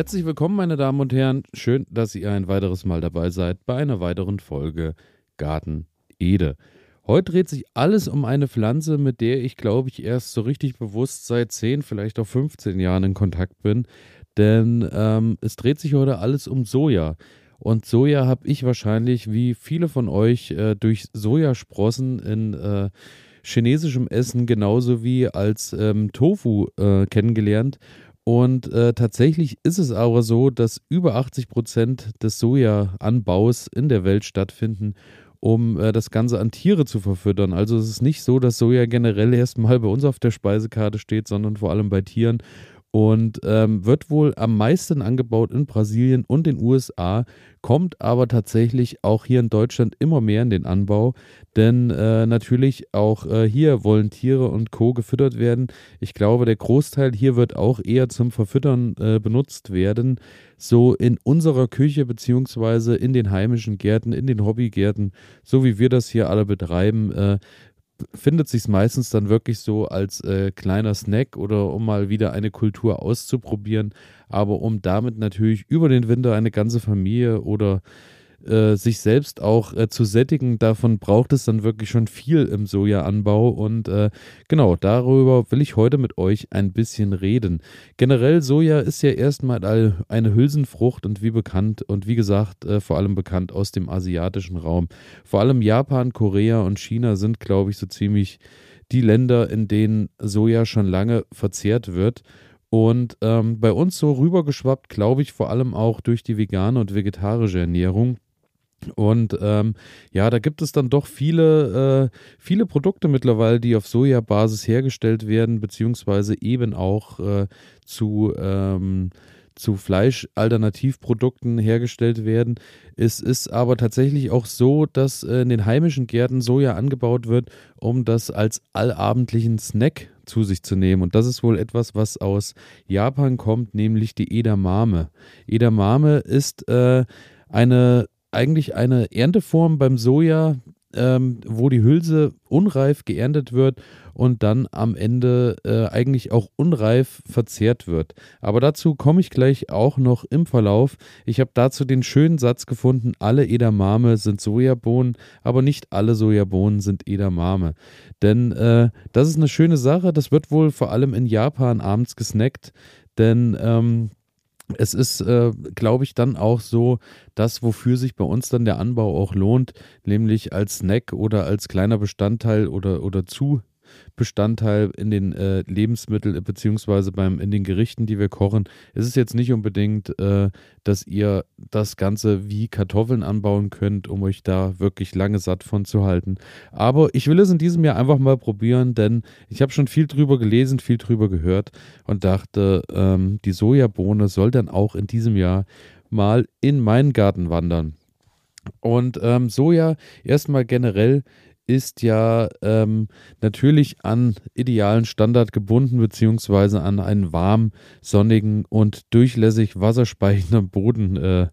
Herzlich willkommen, meine Damen und Herren. Schön, dass ihr ein weiteres Mal dabei seid bei einer weiteren Folge Garten Ede. Heute dreht sich alles um eine Pflanze, mit der ich, glaube ich, erst so richtig bewusst seit 10, vielleicht auch 15 Jahren in Kontakt bin. Denn ähm, es dreht sich heute alles um Soja. Und Soja habe ich wahrscheinlich, wie viele von euch, äh, durch Sojasprossen in äh, chinesischem Essen genauso wie als ähm, Tofu äh, kennengelernt. Und äh, tatsächlich ist es aber so, dass über 80 Prozent des Sojaanbaus in der Welt stattfinden, um äh, das Ganze an Tiere zu verfüttern. Also es ist nicht so, dass Soja generell erstmal bei uns auf der Speisekarte steht, sondern vor allem bei Tieren und ähm, wird wohl am meisten angebaut in Brasilien und den USA, kommt aber tatsächlich auch hier in Deutschland immer mehr in den Anbau, denn äh, natürlich auch äh, hier wollen Tiere und Co. gefüttert werden. Ich glaube, der Großteil hier wird auch eher zum Verfüttern äh, benutzt werden, so in unserer Küche beziehungsweise in den heimischen Gärten, in den Hobbygärten, so wie wir das hier alle betreiben, äh, findet sich meistens dann wirklich so als äh, kleiner Snack oder um mal wieder eine Kultur auszuprobieren, aber um damit natürlich über den Winter eine ganze Familie oder äh, sich selbst auch äh, zu sättigen, davon braucht es dann wirklich schon viel im Sojaanbau. Und äh, genau, darüber will ich heute mit euch ein bisschen reden. Generell Soja ist ja erstmal eine Hülsenfrucht und wie bekannt und wie gesagt, äh, vor allem bekannt aus dem asiatischen Raum. Vor allem Japan, Korea und China sind, glaube ich, so ziemlich die Länder, in denen Soja schon lange verzehrt wird. Und ähm, bei uns so rübergeschwappt, glaube ich, vor allem auch durch die vegane und vegetarische Ernährung. Und ähm, ja, da gibt es dann doch viele, äh, viele Produkte mittlerweile, die auf Sojabasis hergestellt werden, beziehungsweise eben auch äh, zu, ähm, zu Fleischalternativprodukten hergestellt werden. Es ist aber tatsächlich auch so, dass äh, in den heimischen Gärten Soja angebaut wird, um das als allabendlichen Snack zu sich zu nehmen. Und das ist wohl etwas, was aus Japan kommt, nämlich die Edamame. Edamame ist äh, eine eigentlich eine Ernteform beim Soja, ähm, wo die Hülse unreif geerntet wird und dann am Ende äh, eigentlich auch unreif verzehrt wird. Aber dazu komme ich gleich auch noch im Verlauf. Ich habe dazu den schönen Satz gefunden, alle Edamame sind Sojabohnen, aber nicht alle Sojabohnen sind Edamame. Denn äh, das ist eine schöne Sache, das wird wohl vor allem in Japan abends gesnackt, denn ähm, es ist, äh, glaube ich, dann auch so, das, wofür sich bei uns dann der Anbau auch lohnt, nämlich als Snack oder als kleiner Bestandteil oder, oder zu Bestandteil in den äh, Lebensmitteln beziehungsweise beim in den Gerichten, die wir kochen. Es ist jetzt nicht unbedingt, äh, dass ihr das Ganze wie Kartoffeln anbauen könnt, um euch da wirklich lange satt von zu halten. Aber ich will es in diesem Jahr einfach mal probieren, denn ich habe schon viel drüber gelesen, viel drüber gehört und dachte, ähm, die Sojabohne soll dann auch in diesem Jahr mal in meinen Garten wandern. Und ähm, Soja erstmal generell ist ja ähm, natürlich an idealen Standard gebunden, beziehungsweise an einen warm, sonnigen und durchlässig wasserspeichernden Boden äh,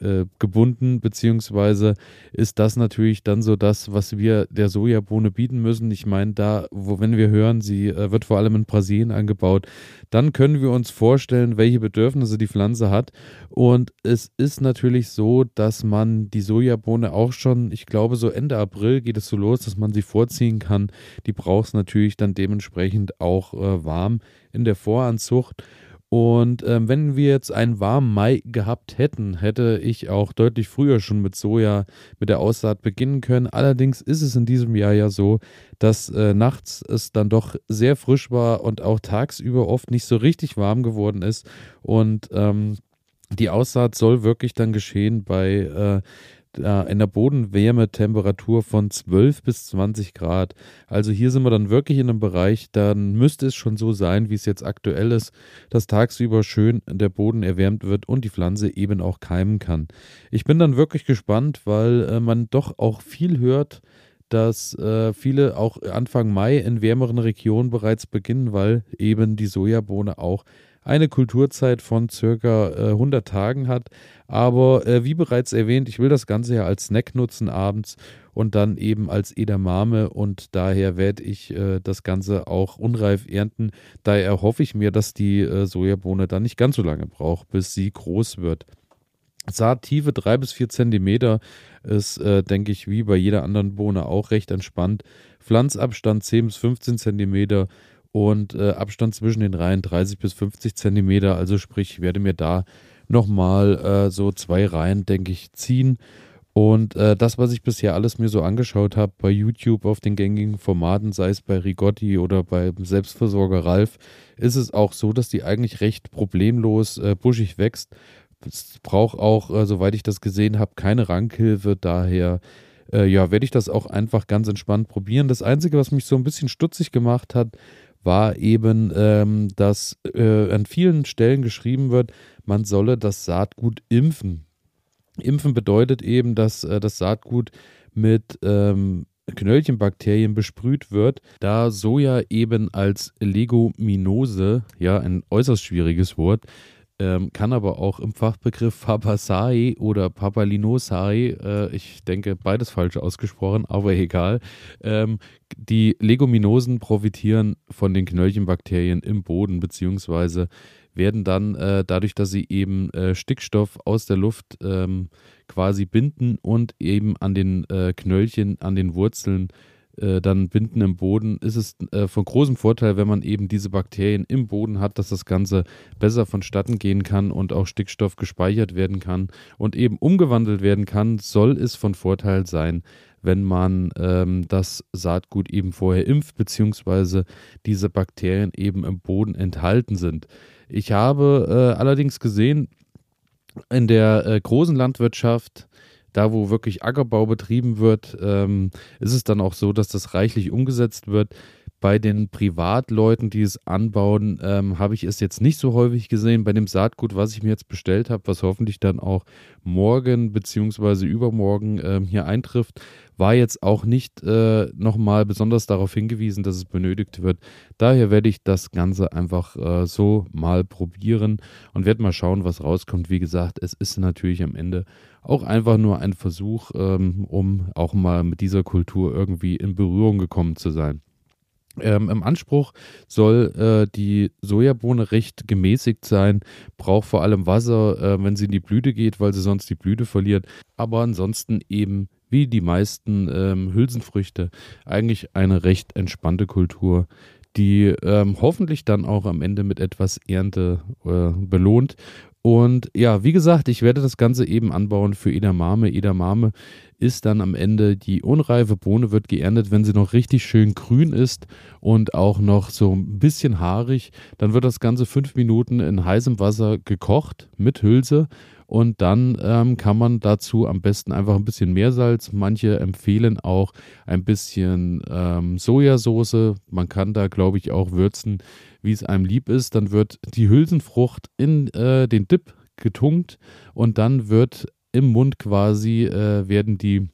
äh, gebunden, beziehungsweise ist das natürlich dann so das, was wir der Sojabohne bieten müssen. Ich meine, da, wo, wenn wir hören, sie äh, wird vor allem in Brasilien angebaut, dann können wir uns vorstellen, welche Bedürfnisse die Pflanze hat. Und es ist natürlich so, dass man die Sojabohne auch schon, ich glaube, so Ende April geht es so los, dass man sie vorziehen kann. Die braucht es natürlich dann dementsprechend auch äh, warm in der Voranzucht. Und ähm, wenn wir jetzt einen warmen Mai gehabt hätten, hätte ich auch deutlich früher schon mit Soja, mit der Aussaat beginnen können. Allerdings ist es in diesem Jahr ja so, dass äh, nachts es dann doch sehr frisch war und auch tagsüber oft nicht so richtig warm geworden ist. Und ähm, die Aussaat soll wirklich dann geschehen bei äh, einer Bodenwärmetemperatur von 12 bis 20 Grad. Also hier sind wir dann wirklich in einem Bereich, dann müsste es schon so sein, wie es jetzt aktuell ist, dass tagsüber schön der Boden erwärmt wird und die Pflanze eben auch keimen kann. Ich bin dann wirklich gespannt, weil äh, man doch auch viel hört, dass äh, viele auch Anfang Mai in wärmeren Regionen bereits beginnen, weil eben die Sojabohne auch eine Kulturzeit von circa äh, 100 Tagen hat. Aber äh, wie bereits erwähnt, ich will das Ganze ja als Snack nutzen abends und dann eben als Edamame und daher werde ich äh, das Ganze auch unreif ernten. Daher hoffe ich mir, dass die äh, Sojabohne dann nicht ganz so lange braucht, bis sie groß wird. Saattiefe drei bis vier Zentimeter ist, äh, denke ich, wie bei jeder anderen Bohne auch recht entspannt. Pflanzabstand 10 bis 15 Zentimeter und äh, Abstand zwischen den Reihen 30 bis 50 Zentimeter. Also sprich, ich werde mir da nochmal äh, so zwei Reihen, denke ich, ziehen. Und äh, das, was ich bisher alles mir so angeschaut habe bei YouTube auf den gängigen Formaten, sei es bei Rigotti oder beim Selbstversorger Ralf, ist es auch so, dass die eigentlich recht problemlos äh, buschig wächst. Es braucht auch, äh, soweit ich das gesehen habe, keine Rankhilfe. Daher äh, ja, werde ich das auch einfach ganz entspannt probieren. Das Einzige, was mich so ein bisschen stutzig gemacht hat, war eben, ähm, dass äh, an vielen Stellen geschrieben wird, man solle das Saatgut impfen. Impfen bedeutet eben, dass äh, das Saatgut mit ähm, Knöllchenbakterien besprüht wird, da Soja eben als Leguminose, ja, ein äußerst schwieriges Wort, ähm, kann aber auch im Fachbegriff Fabaceae oder Papalinosae, äh, ich denke beides falsch ausgesprochen, aber egal. Ähm, die Leguminosen profitieren von den Knöllchenbakterien im Boden, beziehungsweise werden dann äh, dadurch, dass sie eben äh, Stickstoff aus der Luft ähm, quasi binden und eben an den äh, Knöllchen, an den Wurzeln äh, dann binden im Boden, ist es äh, von großem Vorteil, wenn man eben diese Bakterien im Boden hat, dass das Ganze besser vonstatten gehen kann und auch Stickstoff gespeichert werden kann und eben umgewandelt werden kann, soll es von Vorteil sein, wenn man ähm, das Saatgut eben vorher impft, beziehungsweise diese Bakterien eben im Boden enthalten sind. Ich habe äh, allerdings gesehen, in der äh, großen Landwirtschaft, da wo wirklich Ackerbau betrieben wird, ähm, ist es dann auch so, dass das reichlich umgesetzt wird. Bei den Privatleuten, die es anbauen, ähm, habe ich es jetzt nicht so häufig gesehen. Bei dem Saatgut, was ich mir jetzt bestellt habe, was hoffentlich dann auch morgen bzw. übermorgen ähm, hier eintrifft, war jetzt auch nicht äh, nochmal besonders darauf hingewiesen, dass es benötigt wird. Daher werde ich das Ganze einfach äh, so mal probieren und werde mal schauen, was rauskommt. Wie gesagt, es ist natürlich am Ende auch einfach nur ein Versuch, ähm, um auch mal mit dieser Kultur irgendwie in Berührung gekommen zu sein. Ähm, Im Anspruch soll äh, die Sojabohne recht gemäßigt sein, braucht vor allem Wasser, äh, wenn sie in die Blüte geht, weil sie sonst die Blüte verliert. Aber ansonsten eben wie die meisten ähm, Hülsenfrüchte eigentlich eine recht entspannte Kultur, die ähm, hoffentlich dann auch am Ende mit etwas Ernte äh, belohnt und ja, wie gesagt, ich werde das Ganze eben anbauen für Edamame. Edamame ist dann am Ende die unreife Bohne, wird geerntet, wenn sie noch richtig schön grün ist und auch noch so ein bisschen haarig. Dann wird das Ganze fünf Minuten in heißem Wasser gekocht mit Hülse. Und dann ähm, kann man dazu am besten einfach ein bisschen Meersalz. Manche empfehlen auch ein bisschen ähm, Sojasauce. Man kann da, glaube ich, auch würzen wie es einem lieb ist. Dann wird die Hülsenfrucht in äh, den Dip getunkt und dann wird im Mund quasi äh, werden die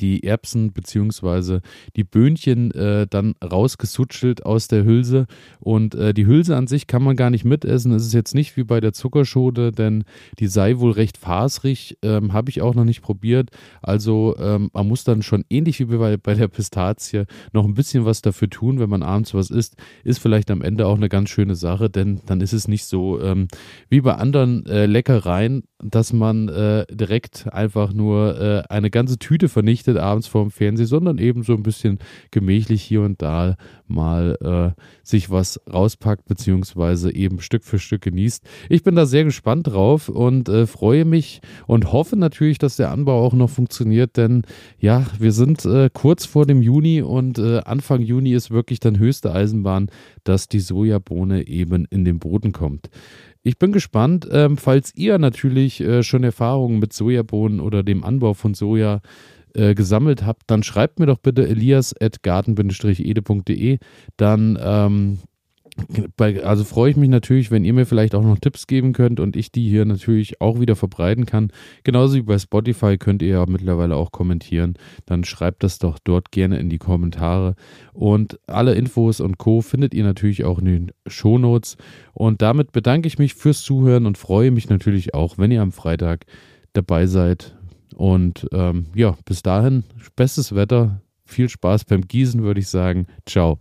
die Erbsen bzw. die Böhnchen äh, dann rausgesutschelt aus der Hülse. Und äh, die Hülse an sich kann man gar nicht mitessen. Es ist jetzt nicht wie bei der Zuckerschode, denn die sei wohl recht fasrig. Ähm, Habe ich auch noch nicht probiert. Also ähm, man muss dann schon ähnlich wie bei, bei der Pistazie noch ein bisschen was dafür tun, wenn man abends was isst. Ist vielleicht am Ende auch eine ganz schöne Sache, denn dann ist es nicht so ähm, wie bei anderen äh, Leckereien, dass man äh, direkt einfach nur äh, eine ganze Tüte vernichtet abends vorm Fernsehen, sondern eben so ein bisschen gemächlich hier und da mal äh, sich was rauspackt, beziehungsweise eben Stück für Stück genießt. Ich bin da sehr gespannt drauf und äh, freue mich und hoffe natürlich, dass der Anbau auch noch funktioniert, denn ja, wir sind äh, kurz vor dem Juni und äh, Anfang Juni ist wirklich dann höchste Eisenbahn, dass die Sojabohne eben in den Boden kommt. Ich bin gespannt, ähm, falls ihr natürlich äh, schon Erfahrungen mit Sojabohnen oder dem Anbau von Soja äh, gesammelt habt, dann schreibt mir doch bitte elias.garten-ede.de. Dann ähm, also freue ich mich natürlich, wenn ihr mir vielleicht auch noch Tipps geben könnt und ich die hier natürlich auch wieder verbreiten kann. Genauso wie bei Spotify könnt ihr ja mittlerweile auch kommentieren. Dann schreibt das doch dort gerne in die Kommentare. Und alle Infos und Co. findet ihr natürlich auch in den Shownotes. Und damit bedanke ich mich fürs Zuhören und freue mich natürlich auch, wenn ihr am Freitag dabei seid. Und ähm, ja, bis dahin, bestes Wetter, viel Spaß beim Gießen, würde ich sagen. Ciao.